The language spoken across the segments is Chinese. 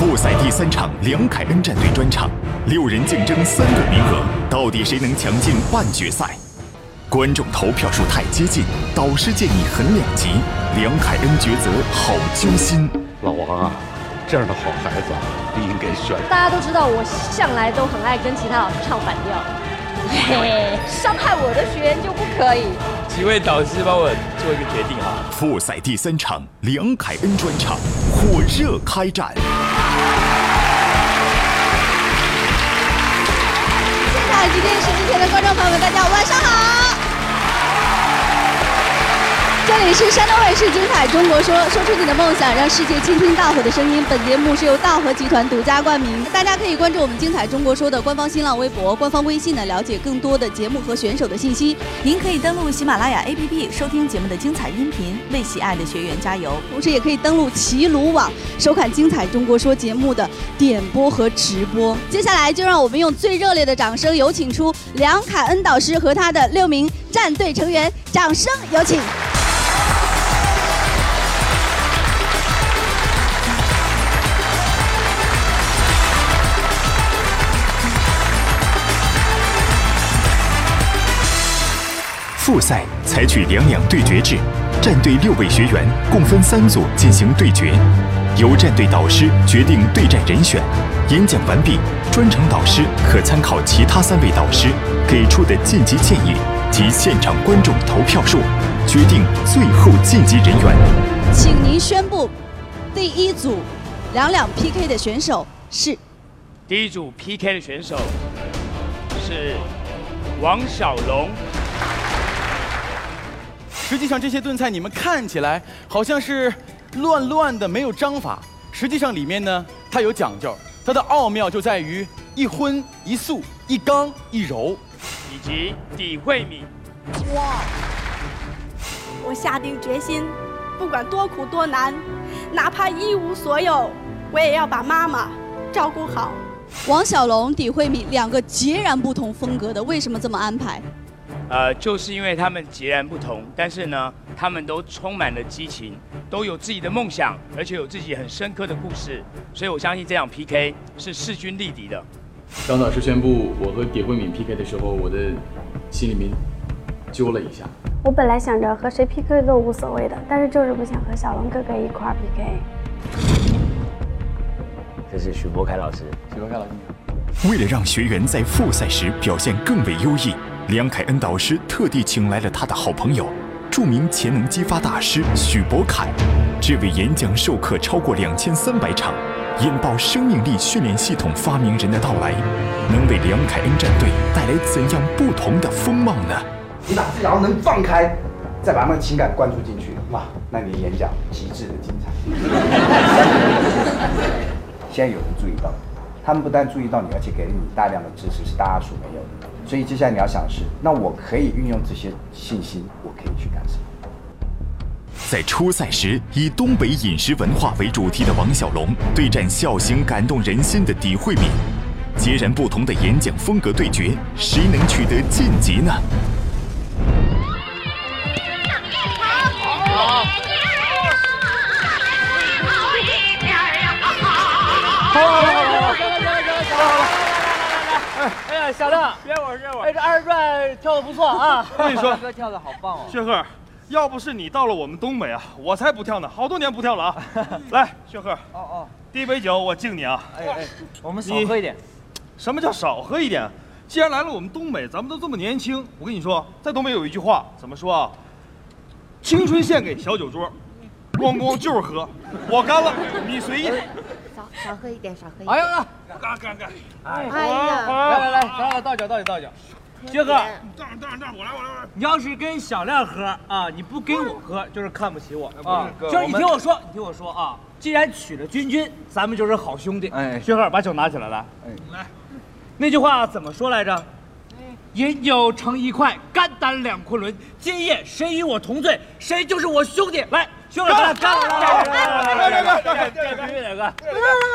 复赛第三场梁凯恩战队专场，六人竞争三个名额，到底谁能抢进半决赛？观众投票数太接近，导师建议很两极，梁凯恩抉择好揪心。老王啊，这样的好孩子不应该选。大家都知道，我向来都很爱跟其他老师唱反调，嘿，伤害我的学员就不可以。几位导师帮我做一个决定啊。复赛第三场梁凯恩专场，火热开战。精彩直电视机前的观众朋友们，大家晚上好。这里是山东卫视《精彩中国说》，说出你的梦想，让世界倾听大河的声音。本节目是由大河集团独家冠名，大家可以关注我们《精彩中国说》的官方新浪微博、官方微信呢，了解更多的节目和选手的信息。您可以登录喜马拉雅 APP 收听节目的精彩音频，为喜爱的学员加油。同时，也可以登录齐鲁网收看《精彩中国说》节目的点播和直播。接下来，就让我们用最热烈的掌声，有请出梁凯恩导师和他的六名战队成员，掌声有请。复赛采取两两对决制，战队六位学员共分三组进行对决，由战队导师决定对战人选。演讲完毕，专场导师可参考其他三位导师给出的晋级建议及现场观众投票数，决定最后晋级人员。请您宣布，第一组两两 PK 的选手是第一组 PK 的选手是王小龙。实际上这些炖菜你们看起来好像是乱乱的，没有章法。实际上里面呢，它有讲究，它的奥妙就在于一荤一素、一刚一柔。以及底慧米。哇！我下定决心，不管多苦多难，哪怕一无所有，我也要把妈妈照顾好。王小龙、底慧敏两个截然不同风格的，为什么这么安排？呃，就是因为他们截然不同，但是呢，他们都充满了激情，都有自己的梦想，而且有自己很深刻的故事，所以我相信这场 PK 是势均力敌的。当老师宣布我和底慧敏 PK 的时候，我的心里面揪了一下。我本来想着和谁 PK 都无所谓的，但是就是不想和小龙哥哥一块儿 PK。这是许博凯老师，许博凯老师。为了让学员在复赛时表现更为优异，梁凯恩导师特地请来了他的好朋友，著名潜能激发大师许博凯。这位演讲授课超过两千三百场、引爆生命力训练系统发明人的到来，能为梁凯恩战队带来怎样不同的风貌呢？你把自然能放开，再把那个情感灌注进去，哇，那你的演讲极致的精彩。现在有人注意到，他们不但注意到你，而且给了你大量的支持，是大家所没有的。所以接下来你要想的是，那我可以运用这些信心，我可以去干什么？在初赛时，以东北饮食文化为主题的王小龙对战笑星感动人心的李慧敏，截然不同的演讲风格对决，谁能取得晋级呢？好。哎，哎呀，小亮，别我，别我，哎，这二人转跳的不错啊！我跟你说，哥跳的好棒哦。薛鹤，要不是你到了我们东北啊，我才不跳呢，好多年不跳了啊。来，薛鹤，哦哦，第一杯酒我敬你啊。哎哎，我们少喝一点。什么叫少喝一点？既然来了我们东北，咱们都这么年轻，我跟你说，在东北有一句话，怎么说啊？青春献给小酒桌，咣咣就是喝。我干了，你随意。少少喝一点，少喝一点。哎呀，干干干！哎呀，来来来，倒酒倒酒倒酒。薛哥，这样这样这样，我来我来我来。你要是跟小亮喝啊，你不跟我喝，就是看不起我啊。哥就是你听我说，你听我说啊，既然娶了君君，咱们就是好兄弟。哎薛鹤，把酒拿起来来。哎，来，那句话怎么说来着？饮酒成一块，肝胆两昆仑。今夜谁与我同醉，谁就是我兄弟。来，兄弟，干干了，干了，干了，干了，干了，这必须得干。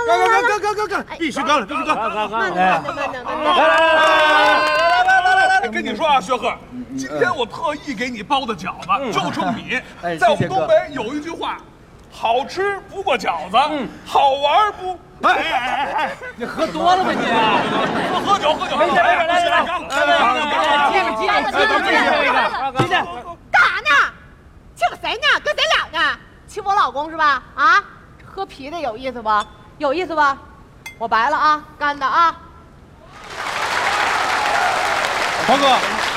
干干干干干干，必须干了，必须干。干干干。来来来来来来来来来，跟你说啊，薛鹤，今天我特意给你包的饺子，就冲你。在我们东北有一句话，好吃不过饺子，好玩不哎哎哎哎，你喝多了吧你？喝酒喝酒，来来来来来，接着接着接着接着，接着。干啥呢？请谁呢？跟谁俩呢？请我老公是吧？啊，喝啤的有意思不？有意思不？我白了啊，干的啊。黄哥，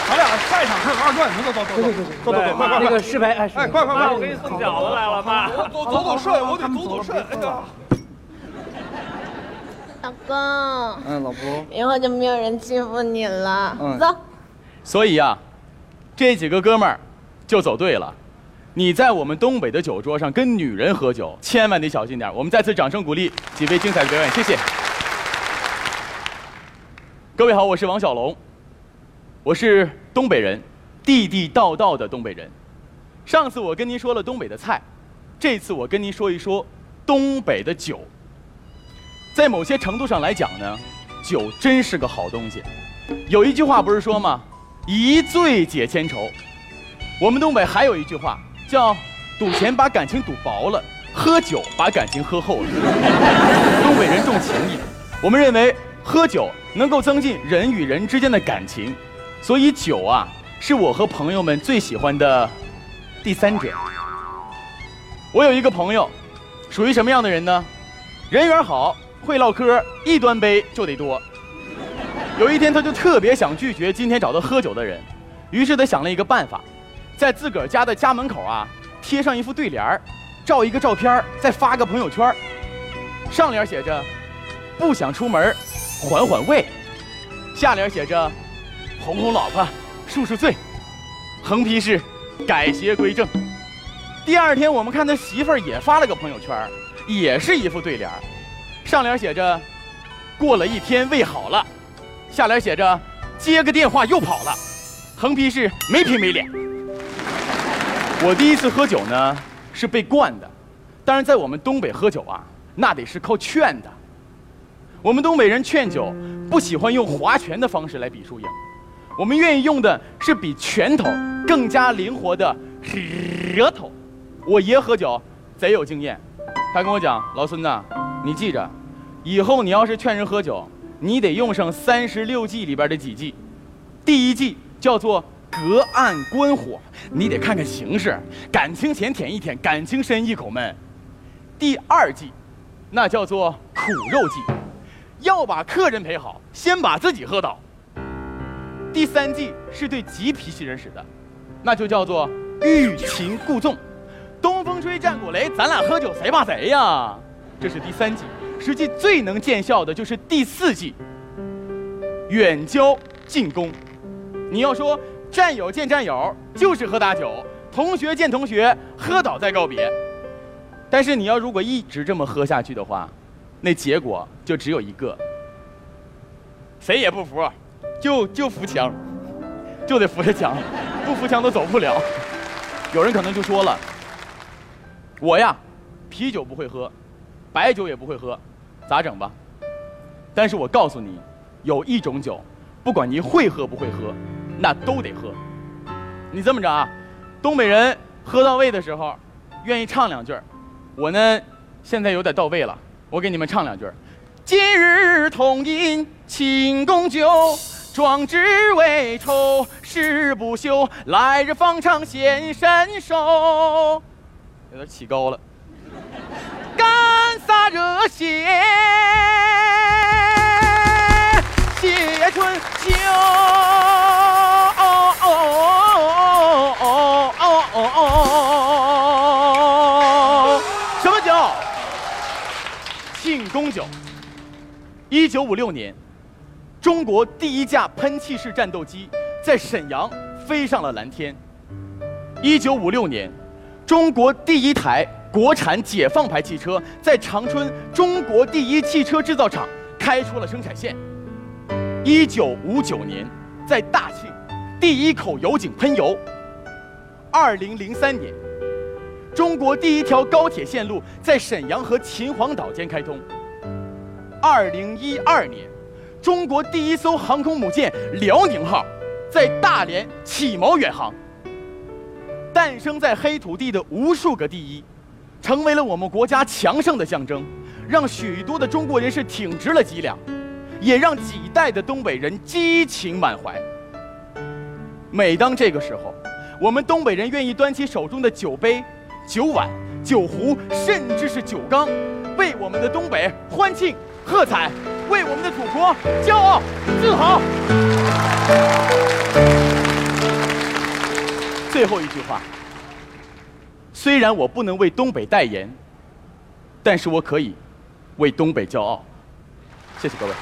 咱俩下一场还有二转，走走走走走走走走，快快那个师培，哎，哎，快快快，我给你送饺子来了，妈。走走走顺，我得走走顺。哎呀，老公，嗯，老婆。以后就没有人欺负你了。嗯走。所以呀、这几个哥们儿就走对了。你在我们东北的酒桌上跟女人喝酒，千万得小心点。我们再次掌声鼓励几位精彩的表演，谢谢。各位好，我是王小龙，我是东北人，地地道道的东北人。上次我跟您说了东北的菜，这次我跟您说一说东北的酒。在某些程度上来讲呢，酒真是个好东西。有一句话不是说吗？一醉解千愁。我们东北还有一句话叫“赌钱把感情赌薄了，喝酒把感情喝厚了”。东北人重情义，我们认为喝酒能够增进人与人之间的感情，所以酒啊是我和朋友们最喜欢的第三者。我有一个朋友，属于什么样的人呢？人缘好，会唠嗑，一端杯就得多。有一天，他就特别想拒绝今天找他喝酒的人，于是他想了一个办法，在自个儿家的家门口啊贴上一副对联儿，照一个照片儿，再发个朋友圈儿。上联写着“不想出门，缓缓胃”，下联写着“哄哄老婆，赎赎罪”，横批是“改邪归正”。第二天，我们看他媳妇儿也发了个朋友圈儿，也是一副对联儿，上联写着“过了一天胃好了”。下联写着“接个电话又跑了”，横批是没皮没脸。我第一次喝酒呢是被灌的，当然在我们东北喝酒啊，那得是靠劝的。我们东北人劝酒不喜欢用划拳的方式来比输赢，我们愿意用的是比拳头更加灵活的舌头。我爷喝酒贼有经验，他跟我讲：“老孙呐，你记着，以后你要是劝人喝酒。”你得用上三十六计里边的几计，第一计叫做隔岸观火，你得看看形势，感情浅舔一舔，感情深一口闷。第二计，那叫做苦肉计，要把客人陪好，先把自己喝倒。第三计是对急脾气人使的，那就叫做欲擒故纵，东风吹，战鼓擂，咱俩喝酒谁怕谁呀？这是第三计。实际最能见效的就是第四计，远交近攻。你要说战友见战友，就是喝大酒；同学见同学，喝倒再告别。但是你要如果一直这么喝下去的话，那结果就只有一个：谁也不服，就就扶墙，就得扶着墙，不扶墙都走不了。有人可能就说了：“我呀，啤酒不会喝。”白酒也不会喝，咋整吧？但是我告诉你，有一种酒，不管你会喝不会喝，那都得喝。你这么着啊，东北人喝到位的时候，愿意唱两句我呢，现在有点到位了，我给你们唱两句今日同饮庆功酒，壮志未酬誓不休，来日方长显身手。有点起高了。干洒热血，写春秋。一九五六年，中国第一架喷气式战斗机在沈阳飞上了蓝天。一九五六年，中国第一台。国产解放牌汽车在长春中国第一汽车制造厂开出了生产线。一九五九年，在大庆，第一口油井喷油。二零零三年，中国第一条高铁线路在沈阳和秦皇岛间开通。二零一二年，中国第一艘航空母舰“辽宁号”在大连起锚远航。诞生在黑土地的无数个第一。成为了我们国家强盛的象征，让许多的中国人是挺直了脊梁，也让几代的东北人激情满怀。每当这个时候，我们东北人愿意端起手中的酒杯、酒碗、酒壶，甚至是酒缸，为我们的东北欢庆喝彩，为我们的祖国骄傲自豪。最后一句话，虽然我不能为东北代言，但是我可以为东北骄傲。谢谢各位。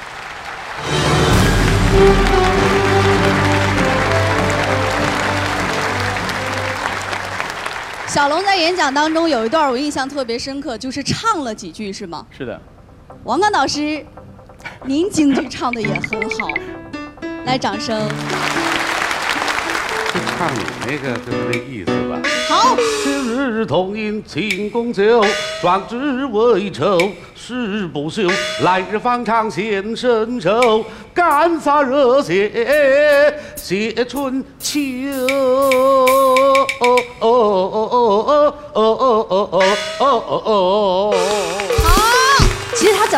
小龙在演讲当中有一段我印象特别深刻，就是唱了几句，是吗？是的。王刚老师，您京剧唱的也很好，来，掌声。就唱你那个就是那意思吧。好。今日同饮庆功酒，壮志未酬誓不休。来日方长显身手，干洒热血写春秋。哦哦哦哦哦哦哦哦哦好，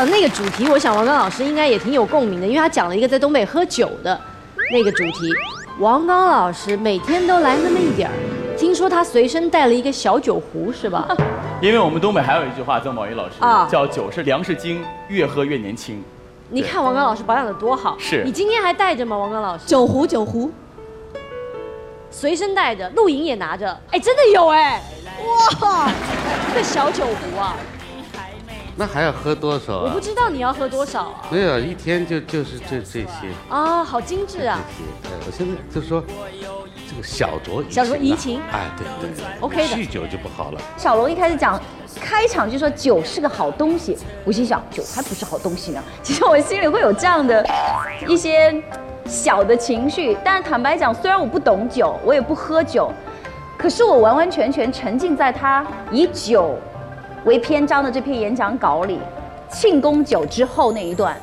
那个主题，我想王刚老师应该也挺有共鸣的，因为他讲了一个在东北喝酒的那个主题。王刚老师每天都来那么一点儿，听说他随身带了一个小酒壶，是吧？因为我们东北还有一句话，曾宝仪老师啊。叫“酒是粮食精，越喝越年轻。你看王刚老师保养的多好，是。你今天还带着吗？王刚老师？酒壶，酒壶，随身带着，露营也拿着，哎，真的有哎，哇，这个小酒壶啊，那还要喝多少啊我不？知道你要喝多少啊？没有，一天就就是这这些。啊，好精致啊！呃，我现在就说这个小酌怡情啊小酌怡情哎，对对对 OK 的酗酒就不好了。小龙一开始讲，开场就说酒是个好东西，我心想酒还不是好东西呢。其实我心里会有这样的一些小的情绪，但是坦白讲，虽然我不懂酒，我也不喝酒，可是我完完全全沉浸在他以酒为篇章的这篇演讲稿里，庆功酒之后那一段，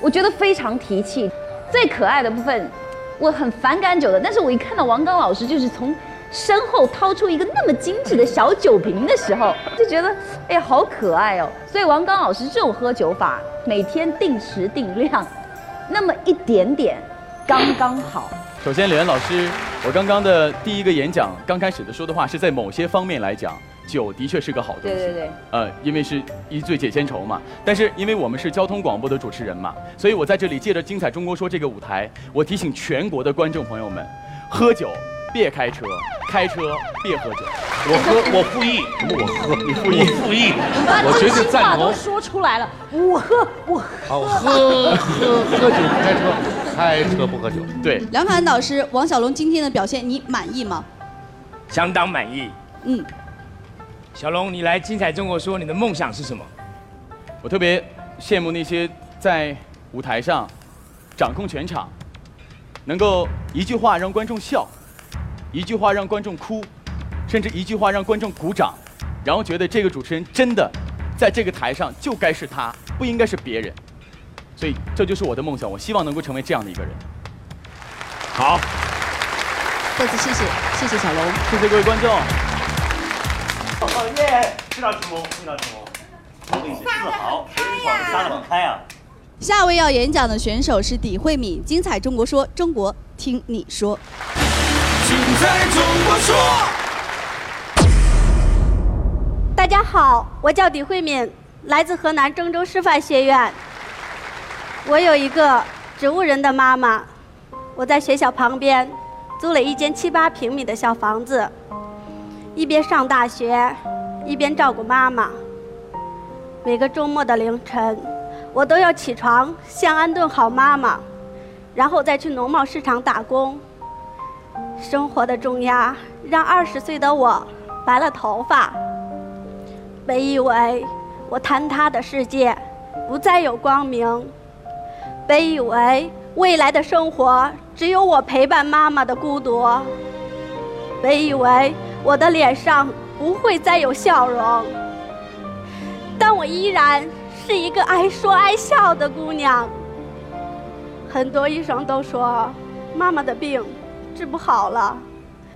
我觉得非常提气。最可爱的部分，我很反感酒的，但是我一看到王刚老师就是从身后掏出一个那么精致的小酒瓶的时候，就觉得哎呀好可爱哦。所以王刚老师这种喝酒法，每天定时定量，那么一点点，刚刚好。首先，李安老师，我刚刚的第一个演讲刚开始的说的话是在某些方面来讲，酒的确是个好东西。对对对。呃，因为是一醉解千愁嘛。但是因为我们是交通广播的主持人嘛，所以我在这里借着《精彩中国说》这个舞台，我提醒全国的观众朋友们，喝酒别开车，开车别喝酒。我喝，我复议，我喝，你复议，复议，我绝对赞同。说出来了，我喝，我喝好，喝喝喝酒不开车，开车不喝酒。对，梁凯安导师，王小龙今天的表现你满意吗？相当满意。嗯，小龙，你来精彩中国说，你的梦想是什么？我特别羡慕那些在舞台上掌控全场，能够一句话让观众笑，一句话让观众哭，甚至一句话让观众鼓掌，然后觉得这个主持人真的在这个台上就该是他，不应该是别人。所以这就是我的梦想，我希望能够成为这样的一个人。好，再次谢谢，谢谢小龙。谢谢各位观众。哦耶！知道成功，知道成功。我跟你自豪，杀得很开啊！下位要演讲的选手是李慧敏，精彩中国说，中国听你说。精彩中国说。大家好，我叫李慧敏，来自河南郑州师范学院。我有一个植物人的妈妈，我在学校旁边租了一间七八平米的小房子，一边上大学，一边照顾妈妈。每个周末的凌晨，我都要起床先安顿好妈妈，然后再去农贸市场打工。生活的重压让二十岁的我白了头发。本以为我坍塌的世界不再有光明，本以为未来的生活只有我陪伴妈妈的孤独，本以为我的脸上不会再有笑容，但我依然是一个爱说爱笑的姑娘。很多医生都说妈妈的病治不好了，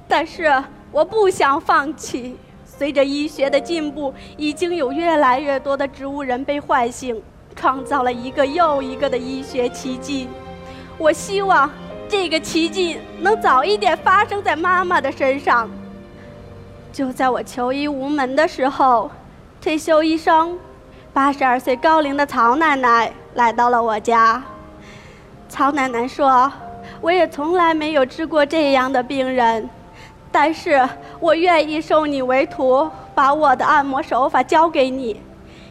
但是我不想放弃，随着医学的进步，已经有越来越多的植物人被唤醒，创造了一个又一个的医学奇迹。我希望这个奇迹能早一点发生在妈妈的身上。就在我求医无门的时候，退休医生、八十二岁高龄的曹奶奶来到了我家。曹奶奶说：“我也从来没有治过这样的病人，但是我愿意收你为徒，把我的按摩手法教给你，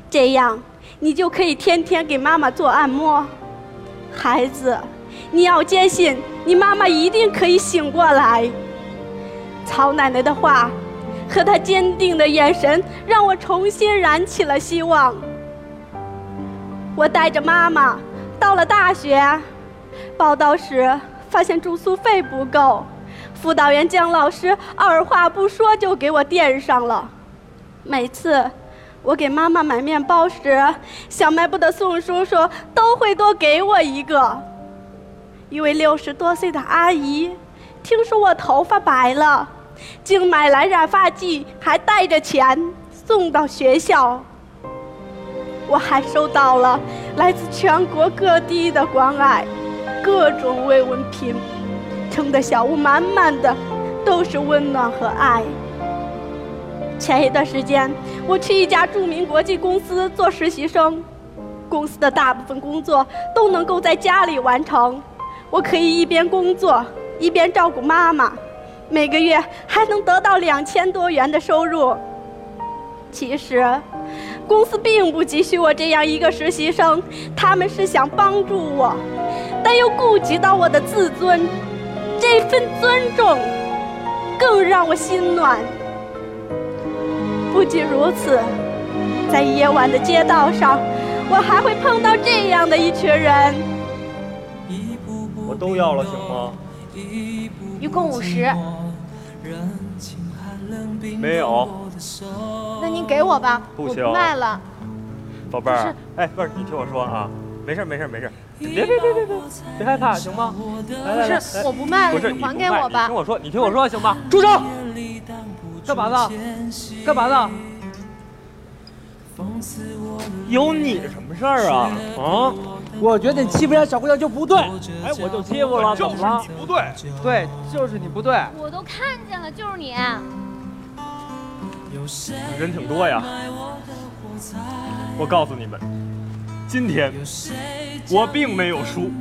这样你就可以天天给妈妈做按摩。孩子，你要坚信，你妈妈一定可以醒过来。”曹奶奶的话和她坚定的眼神，让我重新燃起了希望。我带着妈妈到了大学。报到时发现住宿费不够，辅导员姜老师二话不说就给我垫上了。每次我给妈妈买面包时，小卖部的宋叔叔都会多给我一个。一位六十多岁的阿姨听说我头发白了，竟买来染发剂，还带着钱送到学校。我还收到了来自全国各地的关爱。各种慰问品，撑得小屋满满的都是温暖和爱。前一段时间，我去一家著名国际公司做实习生，公司的大部分工作都能够在家里完成，我可以一边工作一边照顾妈妈，每个月还能得到两千多元的收入。其实，公司并不急需我这样一个实习生，他们是想帮助我。但又顾及到我的自尊，这份尊重更让我心暖。不仅如此，在夜晚的街道上，我还会碰到这样的一群人。我都要了，行吗？一共五十。没有。那您给我吧，不行，我不卖了。宝贝儿，哎，不是，你听我说啊，没事没事没事。别别别别别，别害怕，行吗？不是，我不卖了，你还给我吧。听我说，你听我说，行吗？住手！干嘛呢？干嘛呢？有你什么事儿啊？啊？我觉得你欺负人家小姑娘就不对。哎，我就欺负了，怎么了？你不对。对，就是你不对。我都看见了，就是你。人挺多呀。我告诉你们，今天。我并没有输，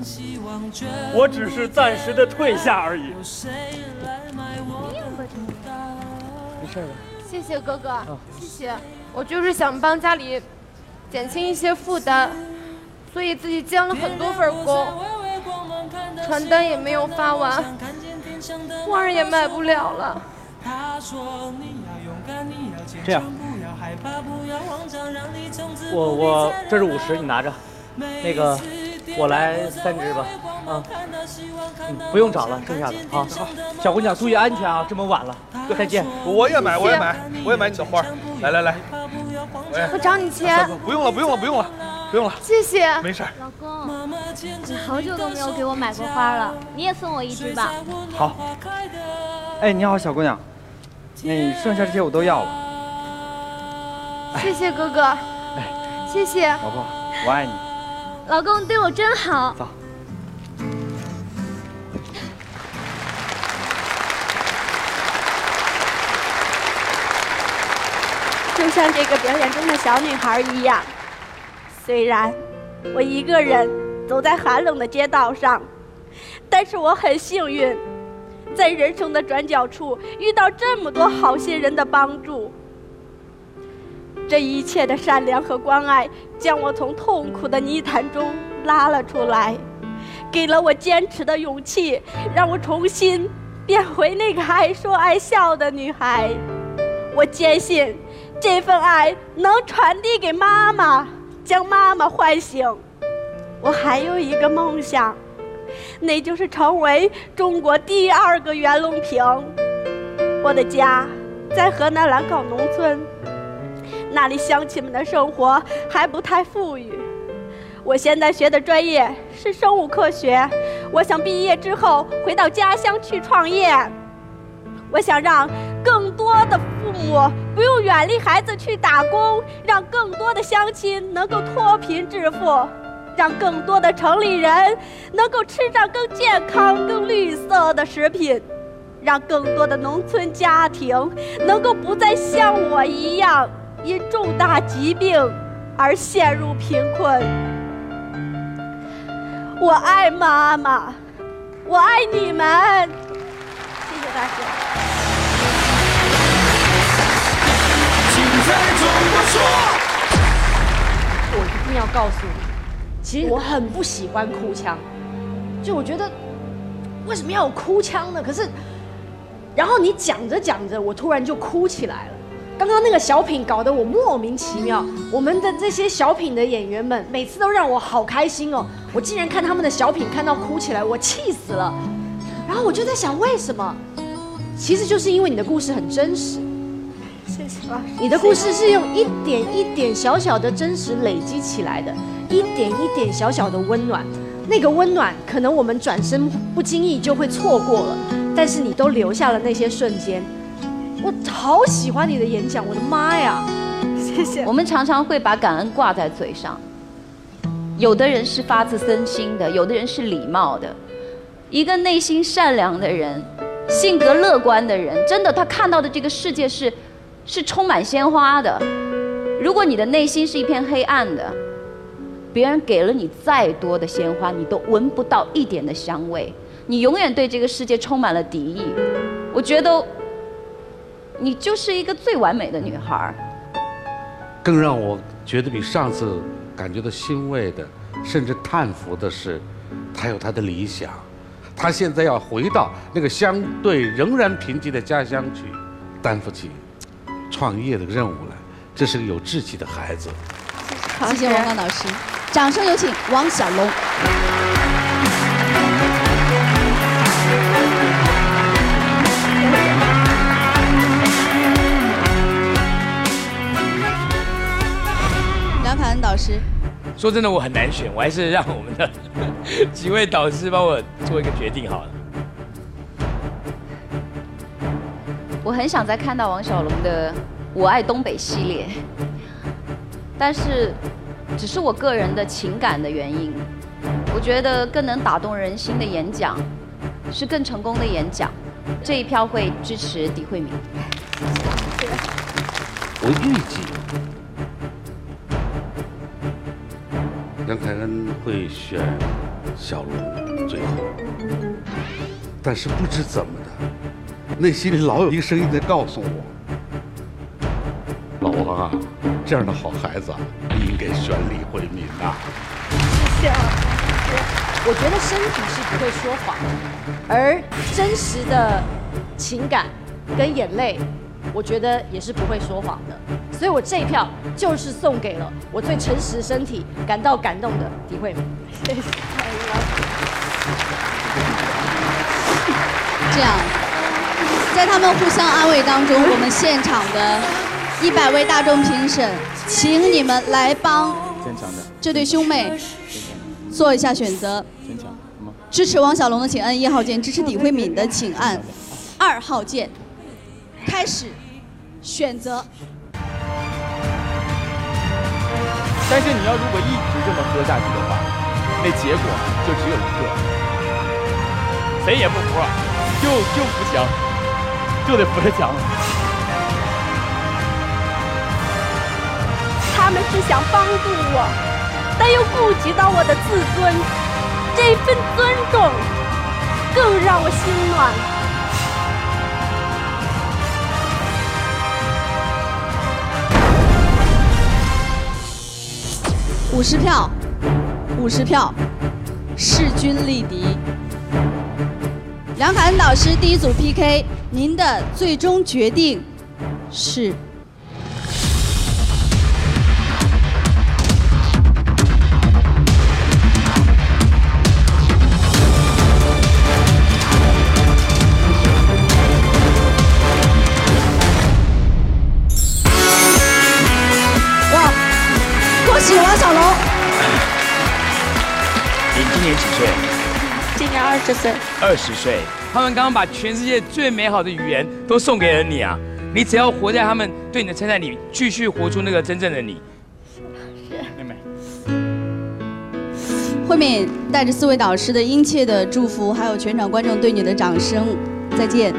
我只是暂时的退下而已。没事谢谢哥哥，谢谢。我就是想帮家里减轻一些负担，所以自己兼了很多份工，传单也没有发完，花儿也买不了了。这样，我我这是五十，你拿着。那个，我来三支吧，啊，嗯，不用找了，剩下的啊。好，小姑娘注意安全啊，这么晚了，再见。我也买，我也买，我也买你的花。来来来，我找你钱。不用了，不用了，不用了，不用了。谢谢。没事。老公，你好久都没有给我买过花了，你也送我一支吧。好。哎，你好，小姑娘，那剩下这些我都要了。谢谢哥哥。哎，谢谢。老婆，我爱你。老公对我真好。走。就像这个表演中的小女孩一样，虽然我一个人走在寒冷的街道上，但是我很幸运，在人生的转角处遇到这么多好心人的帮助。这一切的善良和关爱，将我从痛苦的泥潭中拉了出来，给了我坚持的勇气，让我重新变回那个爱说爱笑的女孩。我坚信，这份爱能传递给妈妈，将妈妈唤醒。我还有一个梦想，那就是成为中国第二个袁隆平。我的家在河南兰考农村。那里乡亲们的生活还不太富裕。我现在学的专业是生物科学，我想毕业之后回到家乡去创业。我想让更多的父母不用远离孩子去打工，让更多的乡亲能够脱贫致富，让更多的城里人能够吃上更健康、更绿色的食品，让更多的农村家庭能够不再像我一样因重大疾病而陷入贫困。我爱妈妈，我爱你们，谢谢大家。我一定要告诉你，其实我很不喜欢哭腔，就我觉得为什么要有哭腔呢？可是，然后你讲着讲着，我突然就哭起来了。刚刚那个小品搞得我莫名其妙，我们的这些小品的演员们每次都让我好开心哦，我竟然看他们的小品看到哭起来，我气死了。然后我就在想，为什么？其实就是因为你的故事很真实。你的故事是用一点一点小小的真实累积起来的，一点一点小小的温暖。那个温暖，可能我们转身不经意就会错过了，但是你都留下了那些瞬间。我好喜欢你的演讲，我的妈呀！谢谢。我们常常会把感恩挂在嘴上，有的人是发自真心的，有的人是礼貌的。一个内心善良的人，性格乐观的人，真的他看到的这个世界是是充满鲜花的。如果你的内心是一片黑暗的，别人给了你再多的鲜花，你都闻不到一点的香味，你永远对这个世界充满了敌意。我觉得你就是一个最完美的女孩。更让我觉得比上次感觉到欣慰的，甚至叹服的是，他有他的理想，他现在要回到那个相对仍然贫瘠的家乡去，担负起创业的任务来。这是个有志气的孩子。谢谢王刚老师，掌声有请王小龙。梁凯恩导师，说真的，我很难选，我还是让我们的几位导师帮我做一个决定好了。我很想再看到王小龙的《我爱东北》系列，但是只是我个人的情感的原因。我觉得更能打动人心的演讲，是更成功的演讲。这一票会支持李慧敏。我预计杨凯恩会选小龙最后，但是不知怎么的，内心里老有一个声音在告诉我：老王啊，这样的好孩子啊，你应该选李慧敏呐。谢谢我觉得身体是不会说谎的，而真实的情感跟眼泪，我觉得也是不会说谎的。所以我这一票就是送给了我最诚实身体感到感动的李慧敏。谢谢。这样，在他们互相安慰当中，我们现场的一百位大众评审，请你们来帮坚强的，这对兄妹做一下选择。坚强？支持王小龙的请按一号键，支持李慧敏的请按二号键。开始选择。但是你要如果一直这么喝下去的话，那结果就只有一个，谁也不服，就就扶墙，就得扶着墙。他们是想帮助我，但又顾及到我的自尊，这份尊重更让我心暖。五十票，五十票，势均力敌。梁凯恩导师第一组 PK，您的最终决定是？哇，恭喜王小龙！你今年几岁？今年二十岁。二十岁。他们刚刚把全世界最美好的语言都送给了你啊！你只要活在他们对你的称赞里，继续活出那个真正的你。妹妹，慧敏带着四位导师的殷切的祝福，还有全场观众对你的掌声，再见。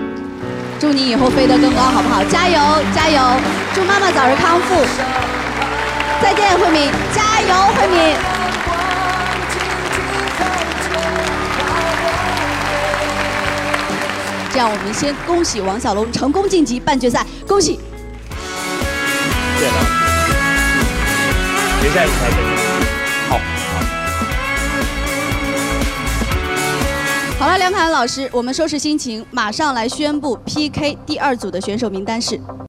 祝你以后飞得更高，好不好？加油，加油！祝妈妈早日康复。再见，慧敏，加油，慧敏。这样，我们先恭喜王小龙成功晋级半决赛，恭喜！谢谢了。决赛舞台见。好。好了，梁凯恩老师，我们收拾心情，马上来宣布 PK 第二组的选手名单是。